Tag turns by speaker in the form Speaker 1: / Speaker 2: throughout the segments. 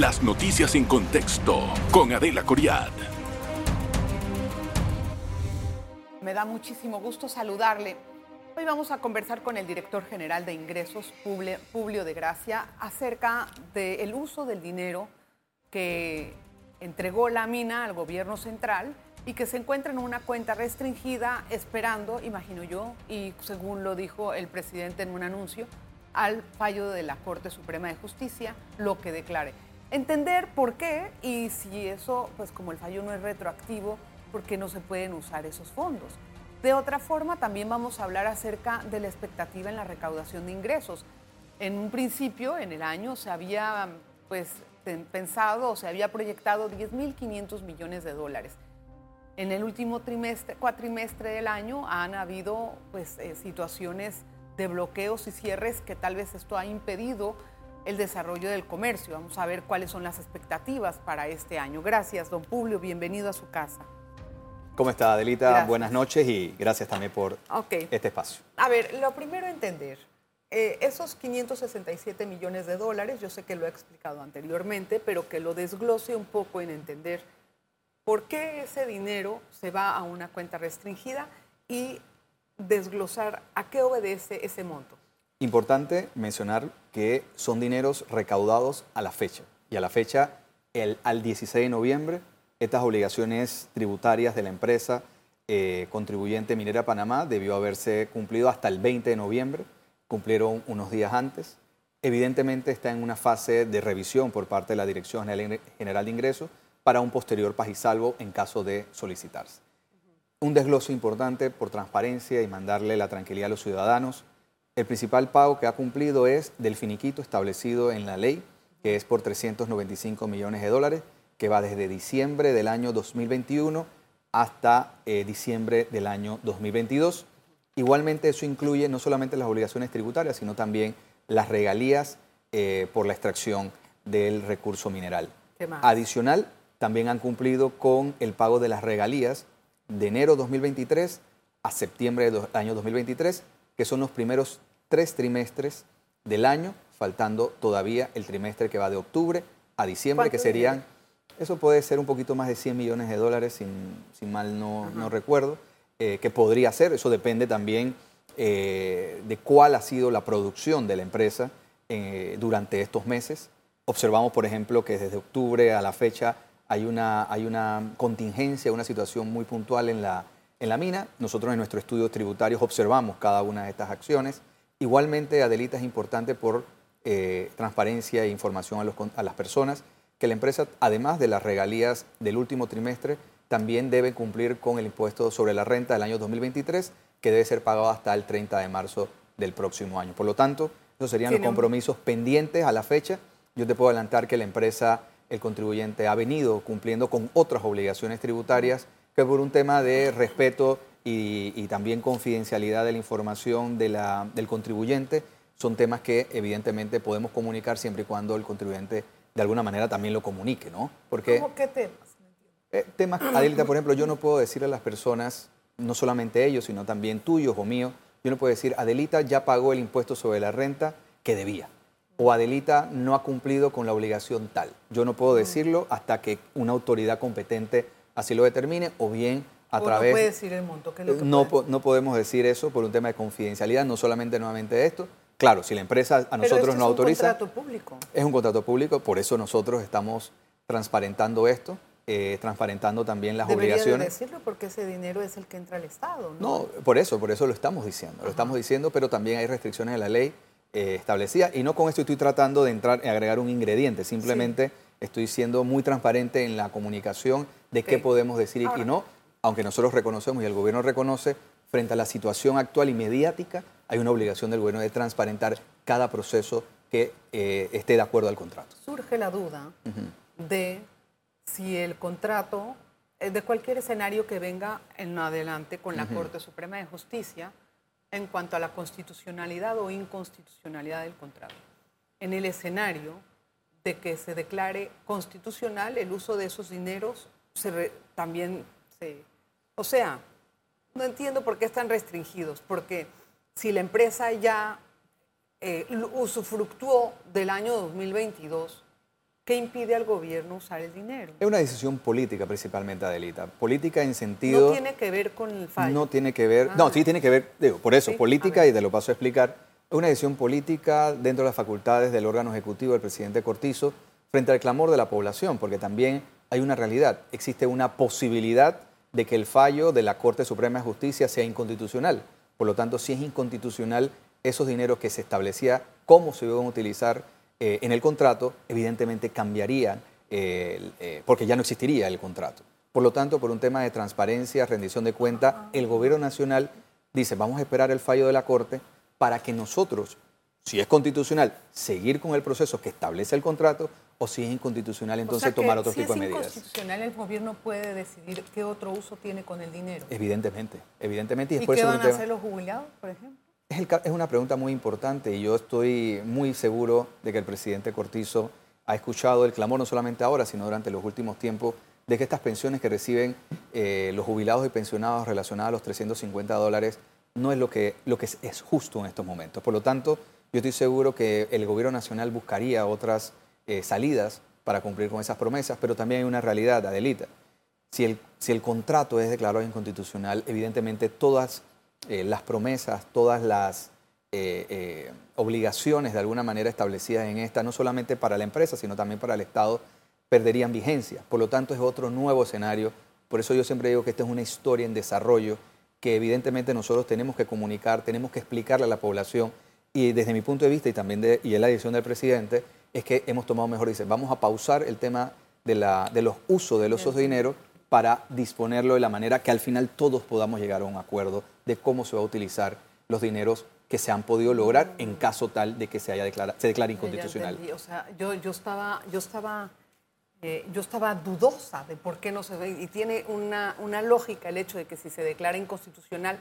Speaker 1: Las noticias en contexto con Adela Coriad.
Speaker 2: Me da muchísimo gusto saludarle. Hoy vamos a conversar con el director general de ingresos, Publio de Gracia, acerca del uso del dinero que entregó la mina al gobierno central y que se encuentra en una cuenta restringida esperando, imagino yo, y según lo dijo el presidente en un anuncio, al fallo de la Corte Suprema de Justicia, lo que declare. Entender por qué y si eso, pues como el fallo no es retroactivo, por qué no se pueden usar esos fondos. De otra forma, también vamos a hablar acerca de la expectativa en la recaudación de ingresos. En un principio, en el año, se había pues, pensado o se había proyectado 10.500 millones de dólares. En el último trimestre, cuatrimestre del año han habido pues, eh, situaciones de bloqueos y cierres que tal vez esto ha impedido el desarrollo del comercio. Vamos a ver cuáles son las expectativas para este año. Gracias, don Publio. Bienvenido a su casa.
Speaker 3: ¿Cómo está, Adelita? Buenas noches y gracias también por este espacio.
Speaker 2: A ver, lo primero entender, eh, esos 567 millones de dólares, yo sé que lo he explicado anteriormente, pero que lo desglose un poco en entender por qué ese dinero se va a una cuenta restringida y desglosar a qué obedece ese monto.
Speaker 3: Importante mencionar que son dineros recaudados a la fecha y a la fecha el, al 16 de noviembre estas obligaciones tributarias de la empresa eh, contribuyente Minera Panamá debió haberse cumplido hasta el 20 de noviembre, cumplieron unos días antes. Evidentemente está en una fase de revisión por parte de la Dirección General de Ingresos para un posterior paz y salvo en caso de solicitarse. Un desgloso importante por transparencia y mandarle la tranquilidad a los ciudadanos. El principal pago que ha cumplido es del finiquito establecido en la ley, que es por 395 millones de dólares que va desde diciembre del año 2021 hasta eh, diciembre del año 2022. Igualmente eso incluye no solamente las obligaciones tributarias, sino también las regalías eh, por la extracción del recurso mineral. Adicional, también han cumplido con el pago de las regalías de enero 2023 a septiembre del año 2023, que son los primeros tres trimestres del año, faltando todavía el trimestre que va de octubre a diciembre, que serían... Eso puede ser un poquito más de 100 millones de dólares, sin, mal no, no recuerdo, eh, que podría ser. Eso depende también eh, de cuál ha sido la producción de la empresa eh, durante estos meses. Observamos, por ejemplo, que desde octubre a la fecha hay una, hay una contingencia, una situación muy puntual en la, en la mina. Nosotros en nuestros estudios tributarios observamos cada una de estas acciones. Igualmente, Adelita es importante por transparencia e información a, los, a las personas que la empresa, además de las regalías del último trimestre, también debe cumplir con el impuesto sobre la renta del año 2023, que debe ser pagado hasta el 30 de marzo del próximo año. Por lo tanto, esos serían los compromisos pendientes a la fecha. Yo te puedo adelantar que la empresa, el contribuyente, ha venido cumpliendo con otras obligaciones tributarias que por un tema de respeto y, también confidencialidad de la información del contribuyente, son temas que evidentemente podemos comunicar siempre y cuando el contribuyente de alguna manera también lo comunique, ¿no?
Speaker 2: Porque, ¿Cómo qué temas?
Speaker 3: Eh, temas, Adelita, por ejemplo, yo no puedo decirle a las personas, no solamente ellos, sino también tuyos o míos, yo no puedo decir, Adelita ya pagó el impuesto sobre la renta que debía. O Adelita no ha cumplido con la obligación tal. Yo no puedo decirlo hasta que una autoridad competente así lo determine o bien a o través...
Speaker 2: No puede decir el monto, que es lo que
Speaker 3: no, no podemos decir eso por un tema de confidencialidad, no solamente nuevamente esto, Claro, si la empresa a nosotros no autoriza...
Speaker 2: Es un contrato público.
Speaker 3: Es un contrato público, por eso nosotros estamos transparentando esto, eh, transparentando también las
Speaker 2: Debería
Speaker 3: obligaciones.
Speaker 2: De decirlo porque ese dinero es el que entra al Estado, ¿no?
Speaker 3: No, por eso, por eso lo estamos diciendo. Lo estamos diciendo, pero también hay restricciones de la ley eh, establecidas. Y no con esto estoy tratando de entrar, agregar un ingrediente, simplemente estoy siendo muy transparente en la comunicación de qué podemos decir y no, aunque nosotros reconocemos y el gobierno reconoce, frente a la situación actual y mediática, hay una obligación del gobierno de transparentar cada proceso que eh, esté de acuerdo al contrato.
Speaker 2: Surge la duda de si el contrato, eh, de cualquier escenario que venga en adelante con la Corte Suprema de Justicia en cuanto a la constitucionalidad o inconstitucionalidad del contrato. En el escenario de que se declare constitucional el uso de esos dineros, se también se... O sea, no entiendo por qué están restringidos, porque si la empresa ya eh, usufructuó del año 2022 ¿Qué impide al gobierno usar el dinero?
Speaker 3: Es una decisión política principalmente, Adelita. Política en sentido...
Speaker 2: No tiene que ver con el fallo.
Speaker 3: No tiene que ver... No,
Speaker 2: Ah.
Speaker 3: sí tiene que ver, digo, por eso,
Speaker 2: Sí,
Speaker 3: política y te lo paso a explicar. Es una decisión política dentro de las facultades del órgano ejecutivo del presidente Cortizo frente al clamor de la población, porque también hay una realidad. Existe una posibilidad de que el fallo de la Corte Suprema de Justicia sea inconstitucional. Por lo tanto, si es inconstitucional, esos dineros que se establecía cómo se iban a utilizar eh, en el contrato, evidentemente cambiarían, eh, eh, porque ya no existiría el contrato. Por lo tanto, por un tema de transparencia, rendición de cuenta, el gobierno nacional dice, vamos a esperar el fallo de la Corte para que nosotros, si es constitucional, seguir con el proceso que establece el contrato, o si es inconstitucional,
Speaker 2: O
Speaker 3: entonces
Speaker 2: sea
Speaker 3: tomar otro
Speaker 2: si
Speaker 3: tipo
Speaker 2: es
Speaker 3: de medidas.
Speaker 2: inconstitucional, el gobierno puede decidir qué otro uso tiene con el dinero.
Speaker 3: Evidentemente, evidentemente. Y, es
Speaker 2: ¿Y
Speaker 3: por
Speaker 2: qué
Speaker 3: eso
Speaker 2: van a
Speaker 3: tema-
Speaker 2: hacer los jubilados, por ejemplo?
Speaker 3: Es, el es una pregunta muy importante y yo estoy muy seguro de que el presidente Cortizo ha escuchado el clamor no solamente ahora, sino durante los últimos tiempos, de que estas pensiones que reciben eh, los jubilados y pensionados relacionadas a los 350 dólares no es lo que, lo que es, es justo en estos momentos. Por lo tanto, yo estoy seguro que el gobierno nacional buscaría otras eh, salidas para cumplir con esas promesas, pero también hay una realidad, Adelita. Si el, si el contrato es declarado inconstitucional, evidentemente todas eh, las promesas, todas las eh, eh, obligaciones de alguna manera establecidas en esta, no solamente para la empresa, sino también para el Estado, perderían vigencia. Por lo tanto, es otro nuevo escenario. Por eso yo siempre digo que esta es una historia en desarrollo que evidentemente nosotros tenemos que comunicar, tenemos que explicarle a la población. Y desde mi punto de vista, y también de, y en la decisión del presidente, es que hemos tomado mejor, dice, vamos a pausar el tema de, la, de los usos de los esos dinero para disponerlo de la manera que al final todos podamos llegar a un acuerdo de cómo se va a utilizar los dineros que se han podido lograr en caso tal de que se, haya declara- se declare inconstitucional.
Speaker 2: O sea, yo, yo estaba, yo estaba, eh, yo estaba dudosa de por qué no se ve. Y tiene una, una lógica el hecho de que si se declara inconstitucional,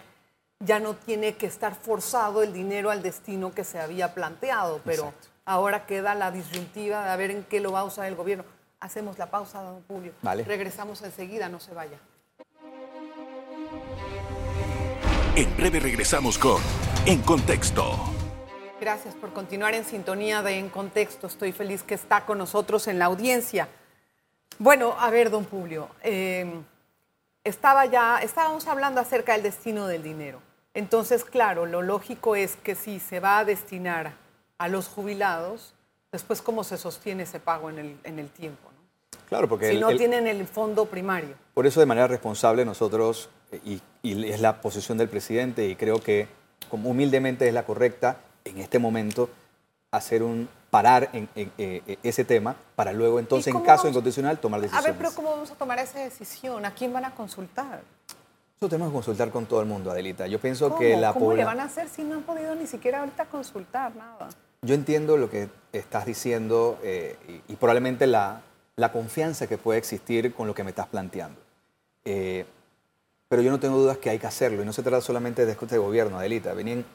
Speaker 2: ya no tiene que estar forzado el dinero al destino que se había planteado. Pero
Speaker 3: Exacto.
Speaker 2: Ahora queda la disyuntiva de a ver en qué lo va a usar el gobierno. Hacemos la pausa, don Publio.
Speaker 3: Vale.
Speaker 2: Regresamos enseguida, no se vaya.
Speaker 1: En breve regresamos con En Contexto.
Speaker 2: Gracias por continuar en sintonía de En Contexto. Estoy feliz que está con nosotros en la audiencia. Bueno, a ver, don Publio, eh, estaba ya, estábamos hablando acerca del destino del dinero. Entonces, claro, lo lógico es que si se va a destinar a los jubilados, después cómo se sostiene ese pago en el, en el tiempo. ¿no?
Speaker 3: Claro, porque
Speaker 2: Si
Speaker 3: el-
Speaker 2: no
Speaker 3: el-
Speaker 2: tienen el fondo primario.
Speaker 3: Por eso de manera responsable nosotros, y, y es la posición del presidente, y creo que como humildemente es la correcta, en este momento hacer un parar en, en, eh, eh, ese tema para luego entonces, en caso
Speaker 2: vamos-
Speaker 3: inconstitucional, tomar
Speaker 2: A
Speaker 3: decisiones.
Speaker 2: ver, pero ¿cómo vamos a tomar esa decisión? ¿A quién van a consultar?
Speaker 3: Eso tenemos que consultar con todo el mundo, Adelita. Yo pienso
Speaker 2: ¿Cómo?
Speaker 3: que la
Speaker 2: ¿Cómo le van a hacer si no han podido ni siquiera ahorita consultar nada?
Speaker 3: Yo entiendo lo que estás diciendo eh, y, y probablemente la, la confianza que puede existir con lo que me estás planteando. Eh, pero yo no tengo dudas que hay que hacerlo y no se trata solamente de este gobierno, Adelita. Vienen,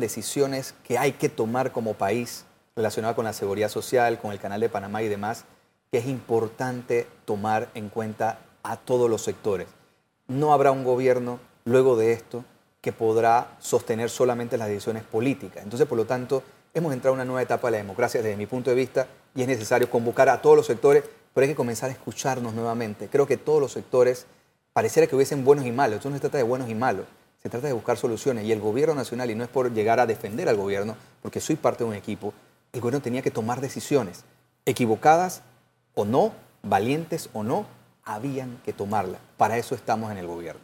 Speaker 3: decisiones que hay que tomar como país relacionadas con la seguridad social, con el canal de Panamá y demás, que es importante tomar en cuenta a todos los sectores. No habrá un gobierno luego de esto que podrá sostener solamente las decisiones políticas. Entonces, por lo tanto, hemos entrado a una nueva etapa de la democracia desde mi punto de vista y es necesario convocar a todos los sectores, pero hay que comenzar a escucharnos nuevamente. Creo que todos los sectores pareciera que hubiesen buenos y malos. Esto no se trata de buenos y malos, se trata de buscar soluciones. Y el gobierno nacional, y no es por llegar a defender al gobierno, porque soy parte de un equipo, el gobierno tenía que tomar decisiones, equivocadas o no, valientes o no, habían que tomarlas. Para eso estamos en el gobierno.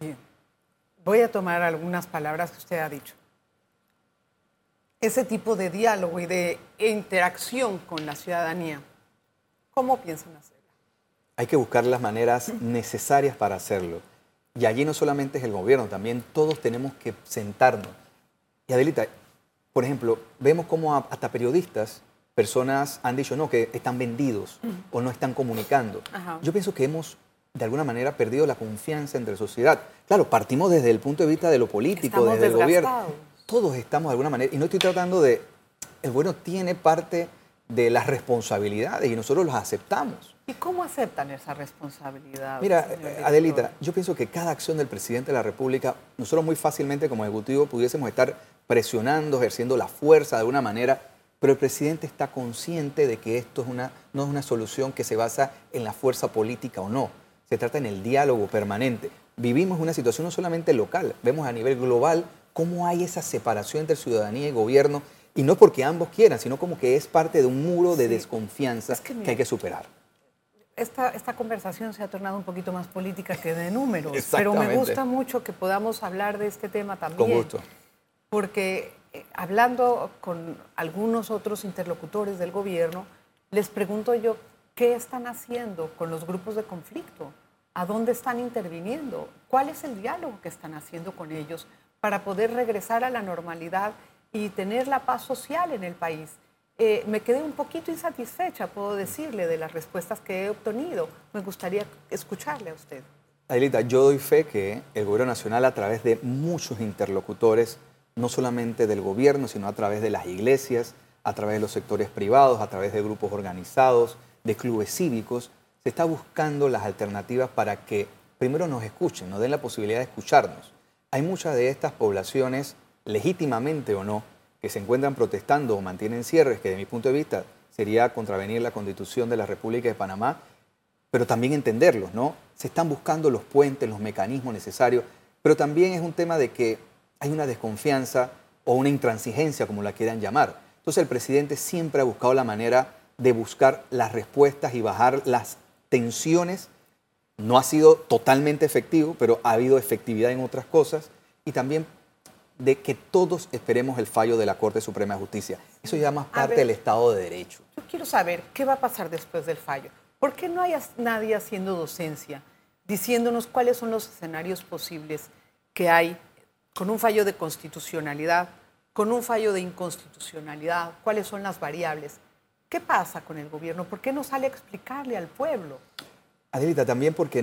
Speaker 2: Bien. Voy a tomar algunas palabras que usted ha dicho. Ese tipo de diálogo y de interacción con la ciudadanía, ¿cómo piensan hacerla?
Speaker 3: Hay que buscar las maneras necesarias para hacerlo. Y allí no solamente es el gobierno, también todos tenemos que sentarnos. Y Adelita, por ejemplo, vemos cómo hasta periodistas, personas han dicho no, que están vendidos o no están comunicando.
Speaker 2: Ajá.
Speaker 3: Yo pienso que hemos de alguna manera perdido la confianza entre sociedad. Claro, partimos desde el punto de vista de lo político,
Speaker 2: Estamos
Speaker 3: desde el gobierno. Todos estamos de alguna manera, y no estoy tratando de, el gobierno tiene parte de las responsabilidades y nosotros las aceptamos.
Speaker 2: ¿Y cómo aceptan esa responsabilidad?
Speaker 3: Mira, eh? Adelita, yo pienso que cada acción del presidente de la República, nosotros muy fácilmente como ejecutivo pudiésemos estar presionando, ejerciendo la fuerza de alguna manera, pero el presidente está consciente de que esto es una, no es una solución que se basa en la fuerza política o no. Se trata en el diálogo permanente. Vivimos una situación no solamente local, vemos a nivel global cómo hay esa separación entre ciudadanía y gobierno, y no porque ambos quieran, sino como que es parte de un muro de desconfianza que, hay que superar.
Speaker 2: Esta, esta, conversación se ha tornado un poquito más política que de números, pero me gusta mucho que podamos hablar de este tema también.
Speaker 3: Con gusto.
Speaker 2: Porque eh, hablando con algunos otros interlocutores del gobierno, les pregunto yo, ¿qué están haciendo con los grupos de conflicto? ¿A dónde están interviniendo? ¿Cuál es el diálogo que están haciendo con ellos para poder regresar a la normalidad y tener la paz social en el país? Eh, me quedé un poquito insatisfecha, puedo decirle, de las respuestas que he obtenido. Me gustaría escucharle a usted.
Speaker 3: Adelita, yo doy fe que el Gobierno Nacional, a través de muchos interlocutores, no solamente del gobierno, sino a través de las iglesias, a través de los sectores privados, a través de grupos organizados, de clubes cívicos. Se está buscando las alternativas para que primero nos escuchen, nos den la posibilidad de escucharnos. Hay muchas de estas poblaciones, legítimamente o no, que se encuentran protestando o mantienen cierres, que de mi punto de vista sería contravenir la constitución de la República de Panamá, pero también entenderlos, ¿no? Se están buscando los puentes, los mecanismos necesarios, pero también es un tema de que hay una desconfianza o una intransigencia, como la quieran llamar. Entonces el presidente siempre ha buscado la manera de buscar las respuestas y bajar las tensiones. No ha sido totalmente efectivo, pero ha habido efectividad en otras cosas. Y también de que todos esperemos el fallo de la Corte Suprema de Justicia. Eso ya más parte del Estado de Derecho.
Speaker 2: Yo quiero saber qué va a pasar después del fallo. ¿Por qué no hay nadie haciendo docencia, diciéndonos cuáles son los escenarios posibles que hay con un fallo de constitucionalidad, con un fallo de inconstitucionalidad, cuáles son las variables. ¿Qué pasa con el gobierno? ¿Por qué no sale a explicarle al pueblo?
Speaker 3: Adelita, también porque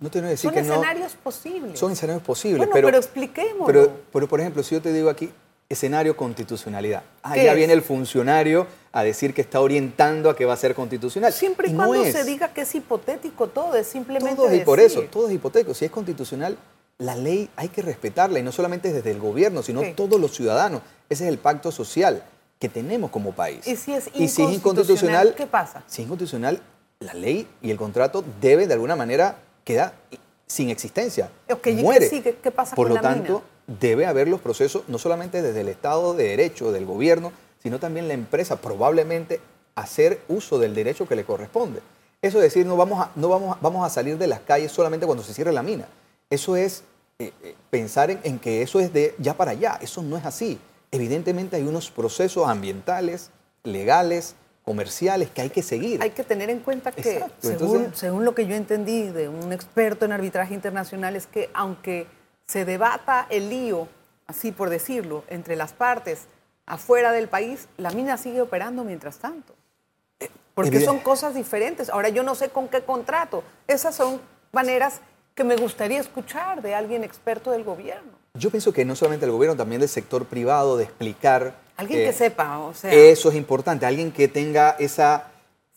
Speaker 3: no te voy a decir
Speaker 2: son
Speaker 3: que
Speaker 2: escenarios posibles.
Speaker 3: Son escenarios posibles,
Speaker 2: bueno,
Speaker 3: pero,
Speaker 2: pero expliquémoslo.
Speaker 3: Pero, pero, por ejemplo, si yo te digo aquí escenario constitucionalidad, ah, ya viene el funcionario a decir que está orientando a que va a ser constitucional.
Speaker 2: Siempre y, cuando se diga que es hipotético todo, es simplemente
Speaker 3: todo
Speaker 2: y
Speaker 3: por eso, todo es hipotético. Si es constitucional, la ley hay que respetarla y no solamente desde el gobierno, sino todos los ciudadanos. Ese es el pacto social que tenemos como país.
Speaker 2: Y si es inconstitucional, ¿qué pasa?
Speaker 3: Si es inconstitucional, la ley y el contrato deben de alguna manera quedar sin existencia. muere.
Speaker 2: ¿Qué, pasa
Speaker 3: Por
Speaker 2: con
Speaker 3: lo tanto, debe haber los procesos no solamente desde el Estado de Derecho, del gobierno, sino también la empresa probablemente hacer uso del derecho que le corresponde. Eso es decir, no vamos a, no vamos vamos a salir de las calles solamente cuando se cierre la mina. Eso es eh, eh, pensar en, que eso es de ya para allá. Eso no es así. Evidentemente hay unos procesos ambientales, legales, comerciales que hay que seguir.
Speaker 2: Hay que tener en cuenta que, según, lo que yo entendí de un experto en arbitraje internacional, es que aunque se debata el lío, así por decirlo, entre las partes afuera del país, la mina sigue operando mientras tanto. Eh, Porque son cosas diferentes. Ahora yo no sé con qué contrato. Esas son maneras que me gustaría escuchar de alguien experto del gobierno.
Speaker 3: Yo pienso que no solamente del gobierno, también del sector privado, de explicar.
Speaker 2: Alguien que sepa, o sea.
Speaker 3: Eso es importante, alguien que tenga esa,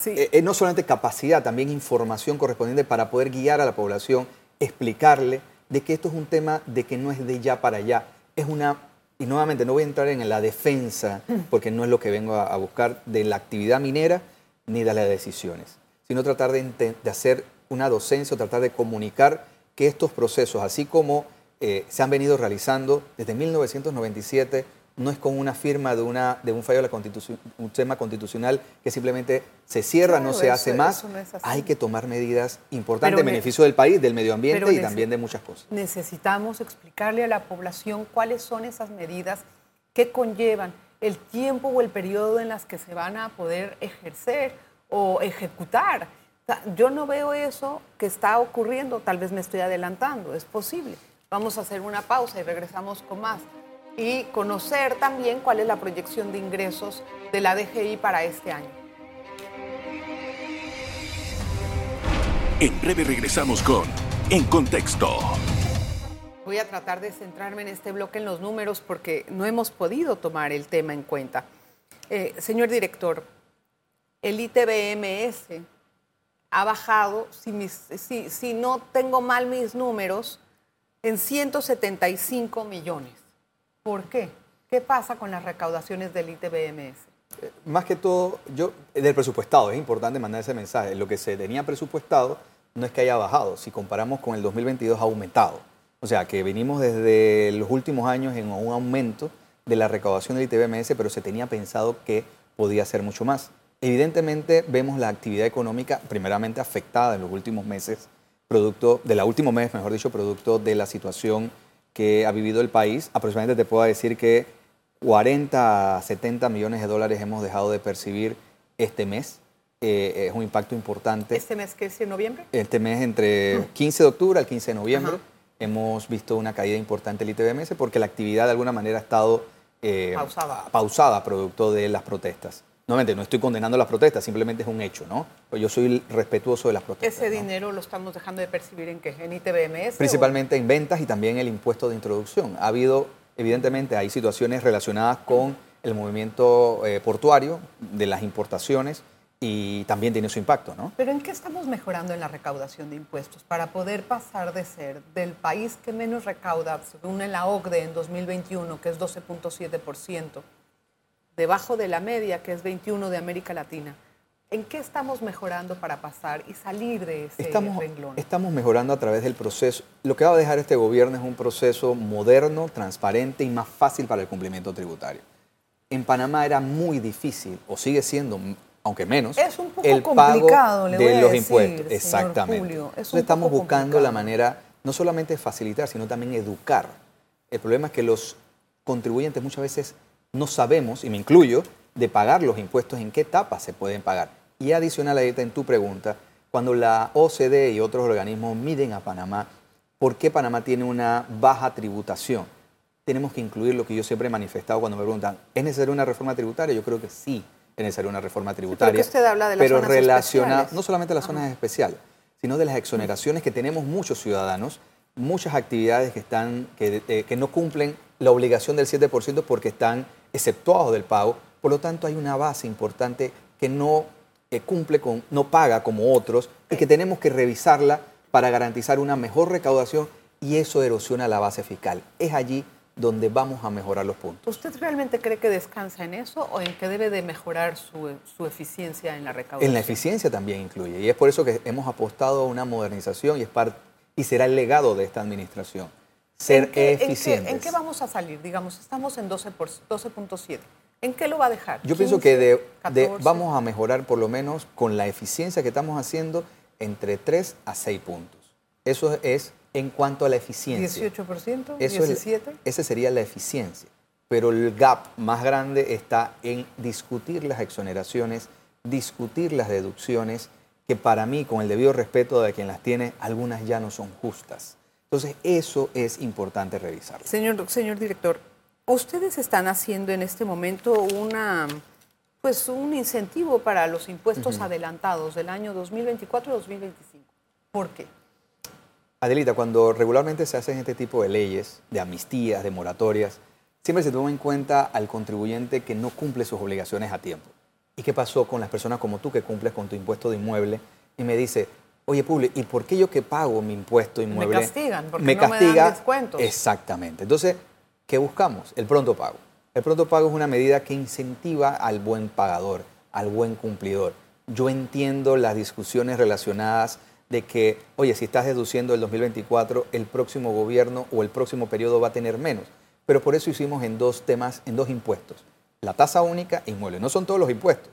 Speaker 3: eh, eh, no solamente capacidad, también información correspondiente para poder guiar a la población, explicarle de que esto es un tema de que no es de ya para allá, es una, y nuevamente no voy a entrar en la defensa, mm. porque no es lo que vengo a, buscar de la actividad minera ni de las decisiones, sino tratar de, de hacer una docencia tratar de comunicar que estos procesos, así como eh, se han venido realizando desde 1997, no es con una firma de, una, de un fallo de la constitución, un tema constitucional que simplemente se cierra, no se hace más. Hay que tomar medidas importantes en beneficio del país, del medio ambiente y también de muchas cosas.
Speaker 2: Necesitamos explicarle a la población cuáles son esas medidas que conllevan el tiempo o el periodo en las que se van a poder ejercer o ejecutar yo no veo eso que está ocurriendo, tal vez me estoy adelantando, es posible. Vamos a hacer una pausa y regresamos con más. Y conocer también cuál es la proyección de ingresos de la DGI para este año.
Speaker 1: En breve regresamos con En Contexto.
Speaker 2: Voy a tratar de centrarme en este bloque en los números porque no hemos podido tomar el tema en cuenta. Eh, señor director, el ITBMS ha bajado, si, si, no tengo mal mis números, en 175 millones. ¿Por qué? ¿Qué pasa con las recaudaciones del ITBMS?
Speaker 3: Eh, Más que todo, yo, del presupuestado, es importante mandar ese mensaje. Lo que se tenía presupuestado no es que haya bajado, si comparamos con el 2022 ha aumentado. O sea, que venimos desde los últimos años en un aumento de la recaudación del ITBMS, pero se tenía pensado que podía ser mucho más. Evidentemente vemos la actividad económica primeramente afectada en los últimos meses, producto de la último mes, mejor dicho, producto de la situación que ha vivido el país. Aproximadamente te puedo decir que 40 a 70 millones de dólares hemos dejado de percibir este mes. Eh, es un impacto importante.
Speaker 2: ¿Este mes que es en noviembre?
Speaker 3: Este mes entre 15 de octubre al 15 de noviembre
Speaker 2: Ajá.
Speaker 3: hemos visto una caída importante del ITBMS porque la actividad de alguna manera ha estado eh,
Speaker 2: Pausada.
Speaker 3: pausada producto de las protestas. Nuevamente, no estoy condenando las protestas, simplemente es un hecho, ¿no? Yo soy respetuoso de las protestas.
Speaker 2: ¿Ese
Speaker 3: ¿no?
Speaker 2: dinero lo estamos dejando de percibir en qué? ¿En ITBMS? o-
Speaker 3: Principalmente en ventas y también el impuesto de introducción. Ha habido, evidentemente, hay situaciones relacionadas con el movimiento eh, portuario de las importaciones y también tiene su impacto, ¿no?
Speaker 2: Pero ¿en qué estamos mejorando en la recaudación de impuestos para poder pasar de ser del país que menos recauda, según la OCDE en 2021, que es 12.7%, debajo de la media, que es 21 de América Latina? ¿En qué estamos mejorando para pasar y salir de ese
Speaker 3: Estamos,
Speaker 2: renglón?
Speaker 3: estamos mejorando a través del proceso. Lo que va a dejar este gobierno es un proceso moderno, transparente y más fácil para el cumplimiento tributario. En Panamá era muy difícil, o sigue siendo, aunque menos,
Speaker 2: Es un poco
Speaker 3: el
Speaker 2: complicado,
Speaker 3: pago
Speaker 2: le
Speaker 3: de
Speaker 2: a
Speaker 3: los
Speaker 2: decir,
Speaker 3: impuestos. Exactamente.
Speaker 2: Julio, es
Speaker 3: Entonces estamos buscando la manera no solamente de facilitar, sino también educar. El problema es que los contribuyentes muchas veces no sabemos, y me incluyo, de pagar los impuestos, en qué etapa se pueden pagar. Y adicional a esta en tu pregunta, cuando la OCDE y otros organismos miden a Panamá, ¿por qué Panamá tiene una baja tributación? Tenemos que incluir lo que yo siempre he manifestado cuando me preguntan, ¿es necesaria una reforma tributaria? Yo creo que sí es necesaria una reforma tributaria.
Speaker 2: usted habla de las
Speaker 3: pero
Speaker 2: zonas
Speaker 3: relaciona-
Speaker 2: especiales.
Speaker 3: no solamente las zonas especiales, sino de las exoneraciones que tenemos muchos ciudadanos, muchas actividades que, están, que, eh, que no cumplen la obligación del 7% porque están exceptuados del pago. Por lo tanto, hay una base importante que no eh, cumple con, no paga como otros y que tenemos que revisarla para garantizar una mejor recaudación y eso erosiona la base fiscal. Es allí donde vamos a mejorar los puntos.
Speaker 2: ¿Usted realmente cree que descansa en eso o en que debe de mejorar su, su eficiencia en la recaudación?
Speaker 3: En la eficiencia también incluye. Y es por eso que hemos apostado a una modernización y, es par- y será el legado de esta administración. Ser
Speaker 2: ¿En qué, en qué-
Speaker 3: eficientes.
Speaker 2: ¿En qué vamos a salir? Digamos, estamos en 12 por- 12.7. ¿En qué lo va a dejar?
Speaker 3: Yo pienso que de,
Speaker 2: 15,
Speaker 3: de-
Speaker 2: 14?
Speaker 3: vamos a mejorar por lo menos con la eficiencia que estamos haciendo entre 3 a 6 puntos. Eso es en cuanto a la eficiencia.
Speaker 2: 18%,
Speaker 3: Eso es-
Speaker 2: 17%.
Speaker 3: esa sería la eficiencia. Pero el gap más grande está en discutir las exoneraciones, discutir las deducciones, que para mí, con el debido respeto de quien las tiene, algunas ya no son justas. Entonces, eso es importante revisarlo.
Speaker 2: Señor, señor director, ustedes están haciendo en este momento una, pues un incentivo para los impuestos adelantados del año 2024-2025. ¿Por qué?
Speaker 3: Adelita, cuando regularmente se hacen este tipo de leyes, de amnistías, de moratorias, siempre se toma en cuenta al contribuyente que no cumple sus obligaciones a tiempo. ¿Y qué pasó con las personas como tú que cumples con tu impuesto de inmueble? Y me dice, oye, Publi, ¿y por qué yo que pago mi impuesto inmueble?
Speaker 2: castigan, porque no me dan descuentos.
Speaker 3: Exactamente. Entonces, ¿qué buscamos? El pronto pago. El pronto pago es una medida que incentiva al buen pagador, al buen cumplidor. Yo entiendo las discusiones relacionadas de que, oye, si estás deduciendo el 2024, el próximo gobierno o el próximo periodo va a tener menos. Pero por eso hicimos en dos temas, en dos impuestos. La tasa única e inmueble. No son todos los impuestos.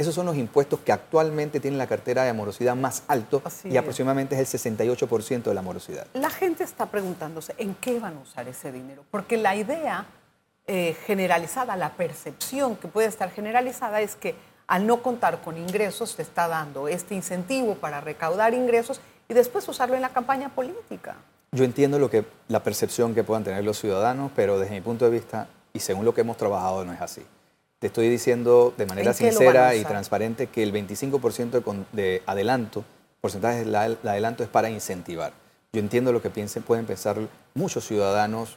Speaker 3: Esos son los impuestos que actualmente tienen la cartera de morosidad más alto
Speaker 2: Así
Speaker 3: y
Speaker 2: es.
Speaker 3: aproximadamente es el 68% de la morosidad.
Speaker 2: La gente está preguntándose en qué van a usar ese dinero, porque la idea eh, generalizada, la percepción que puede estar generalizada es que al no contar con ingresos te está dando este incentivo para recaudar ingresos y después usarlo en la campaña política.
Speaker 3: Yo entiendo lo que, la percepción que puedan tener los ciudadanos, pero desde mi punto de vista y según lo que hemos trabajado no es así. Te estoy diciendo de manera
Speaker 2: ¿En qué lo van a
Speaker 3: sincera y transparente que el 25% de, adelanto, porcentaje de la- de adelanto es para incentivar. Yo entiendo lo que piensen, pueden pensar muchos ciudadanos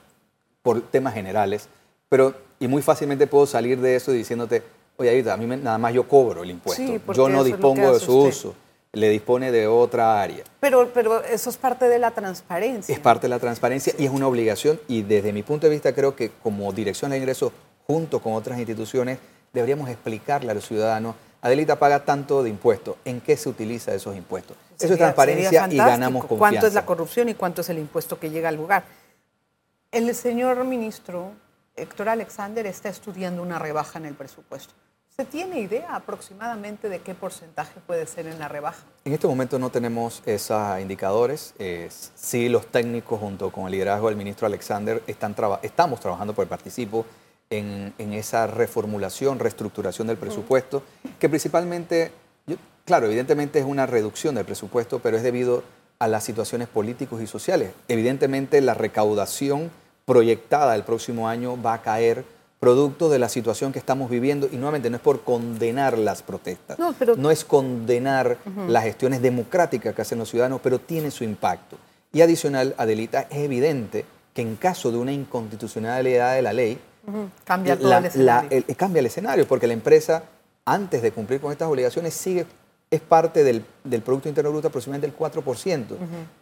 Speaker 3: por temas generales, pero y muy fácilmente puedo salir de eso diciéndote, oye, a mí me- nada más yo cobro el impuesto,
Speaker 2: Sí,
Speaker 3: yo no dispongo de su
Speaker 2: usted.
Speaker 3: uso, le dispone de otra área.
Speaker 2: Pero, pero eso es parte de la transparencia.
Speaker 3: Es parte de la transparencia y es una obligación y desde mi punto de vista creo que como Dirección de Ingresos, junto con otras instituciones, deberíamos explicarle a los ciudadanos, Adelita paga tanto de impuestos, ¿en qué se utiliza esos impuestos? Eso es transparencia y ganamos confianza.
Speaker 2: ¿Cuánto es la corrupción y cuánto es el impuesto que llega al lugar? El señor ministro Héctor Alexander está estudiando una rebaja en el presupuesto. ¿Se tiene idea aproximadamente de qué porcentaje puede ser en la rebaja?
Speaker 3: En este momento no tenemos esos indicadores. sí, los técnicos junto con el liderazgo del ministro Alexander están estamos trabajando por el participo en, esa reformulación, reestructuración del presupuesto, que principalmente, claro, evidentemente es una reducción del presupuesto, pero es debido a las situaciones políticos y sociales. Evidentemente la recaudación proyectada el próximo año va a caer producto de la situación que estamos viviendo y nuevamente no es por condenar las protestas, no, es condenar las gestiones democráticas que hacen los ciudadanos, pero tiene su impacto. Y adicional, Adelita, es evidente que en caso de una inconstitucionalidad de la ley,
Speaker 2: cambia, el escenario.
Speaker 3: cambia el escenario, porque la empresa, antes de cumplir con estas obligaciones, sigue es parte del, Producto Interno Bruto aproximadamente del 4%.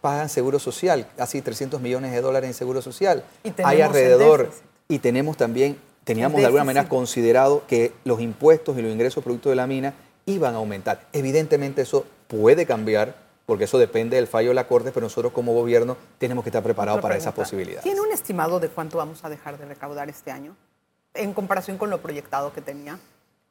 Speaker 3: Pagan seguro social, casi 300 millones de dólares en seguro social. Hay alrededor, y tenemos también, teníamos de alguna manera considerado que los impuestos y los ingresos producto de la mina iban a aumentar. Evidentemente eso puede cambiar, porque eso depende del fallo de la Corte, pero nosotros como gobierno tenemos que estar preparados para esa posibilidad.
Speaker 2: ¿Tiene un estimado de cuánto vamos a dejar de recaudar este año en comparación con lo proyectado que tenía?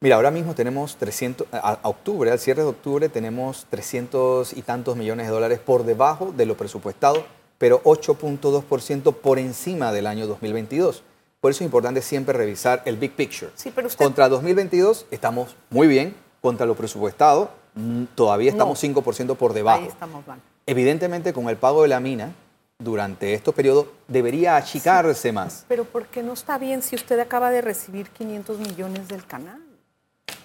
Speaker 3: Mira, ahora mismo tenemos 300, a, octubre, al cierre de octubre, tenemos 300 y tantos millones de dólares por debajo de lo presupuestado, pero 8.2% por encima del año 2022. Por eso es importante siempre revisar el big picture.
Speaker 2: Sí, pero
Speaker 3: Contra 2022 estamos muy bien, contra lo presupuestado mm, todavía estamos 5% por debajo.
Speaker 2: Ahí estamos mal.
Speaker 3: Evidentemente, con el pago de la mina, durante estos periodos debería achicarse más.
Speaker 2: Pero ¿por qué no está bien si usted acaba de recibir 500 millones del canal?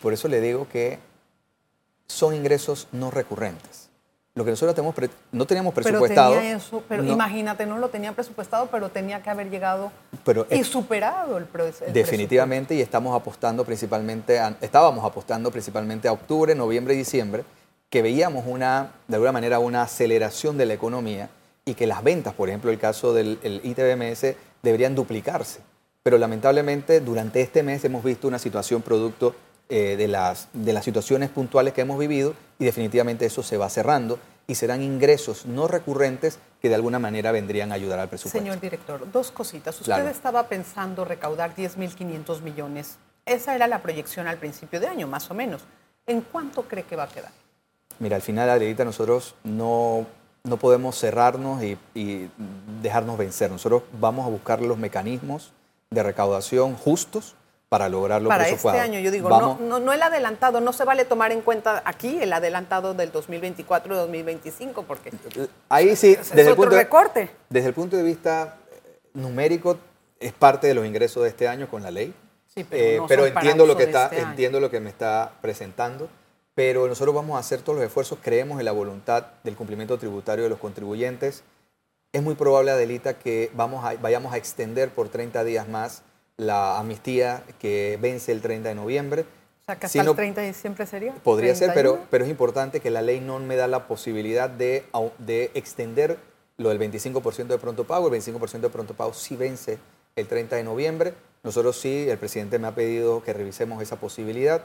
Speaker 3: Por eso le digo que son ingresos no recurrentes. Lo que nosotros tenemos no teníamos presupuestado.
Speaker 2: Pero tenía eso, pero imagínate, no lo tenía presupuestado, pero tenía que haber llegado y superado el, proceso.
Speaker 3: Definitivamente, y estamos apostando principalmente, estábamos apostando principalmente a octubre, noviembre y diciembre, que veíamos una, de alguna manera, una aceleración de la economía y que las ventas, por ejemplo, el caso del ITBMS, deberían duplicarse. Pero lamentablemente, durante este mes hemos visto una situación producto eh, de, las, de las situaciones puntuales que hemos vivido y definitivamente eso se va cerrando y serán ingresos no recurrentes que de alguna manera vendrían a ayudar al presupuesto.
Speaker 2: Señor director, dos cositas. Usted estaba pensando recaudar 10.500 millones. Esa era la proyección al principio de año, más o menos. ¿En cuánto cree que va a quedar?
Speaker 3: Mira, al final, Adriana, nosotros no, no podemos cerrarnos y, y, dejarnos vencer. Nosotros vamos a buscar los mecanismos de recaudación justos para lograrlo
Speaker 2: Para este año, yo digo, no, no, el adelantado, no se vale tomar en cuenta aquí el adelantado del 2024-2025, porque
Speaker 3: ahí sí,
Speaker 2: desde el punto recorte.
Speaker 3: desde el punto de vista eh, numérico, es parte de los ingresos de este año con la ley.
Speaker 2: Sí, pero,
Speaker 3: eh, entiendo lo que está, este entiendo lo que me está presentando. Pero nosotros vamos a hacer todos los esfuerzos, creemos en la voluntad del cumplimiento tributario de los contribuyentes. Es muy probable, Adelita, que vamos a, vayamos a extender por 30 días más la amnistía que vence el 30 de noviembre.
Speaker 2: O sea, que hasta el 30 de diciembre sería.
Speaker 3: Podría ser, pero, pero es importante que la ley no me da la posibilidad de, de extender lo del 25% de pronto pago. El 25% de pronto pago sí vence el 30 de noviembre. Nosotros sí, el presidente me ha pedido que revisemos esa posibilidad.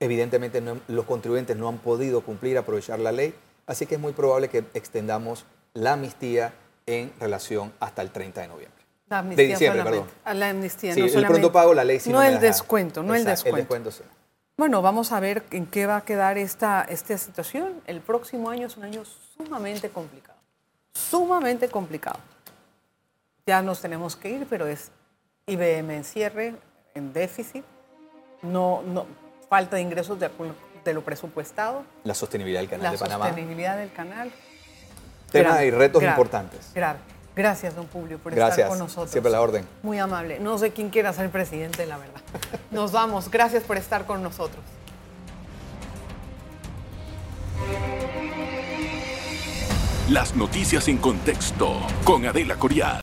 Speaker 3: Evidentemente los contribuyentes no han podido cumplir, aprovechar la ley, así que es muy probable que extendamos la amnistía en relación hasta el 30 de noviembre.
Speaker 2: La amnistía de diciembre, perdón. A la amnistía,
Speaker 3: sí, el pronto pago, la ley
Speaker 2: sí no, el descuento, no el descuento. El descuento sí. Bueno, vamos a ver en qué va a quedar esta, esta situación. El próximo año es un año sumamente complicado, sumamente complicado. Ya nos tenemos que ir, pero es IBM en cierre, en déficit, no, no, falta de ingresos de, de lo presupuestado.
Speaker 3: La sostenibilidad del canal
Speaker 2: de
Speaker 3: Panamá.
Speaker 2: La sostenibilidad del canal.
Speaker 3: Temas y retos importantes.
Speaker 2: Claro. Gracias, don Publio, por estar con nosotros.
Speaker 3: Siempre la orden.
Speaker 2: Muy amable. No sé quién quiera ser presidente, la verdad. Nos vamos. Gracias por estar con nosotros.
Speaker 1: Las noticias en contexto con Adela Coriad.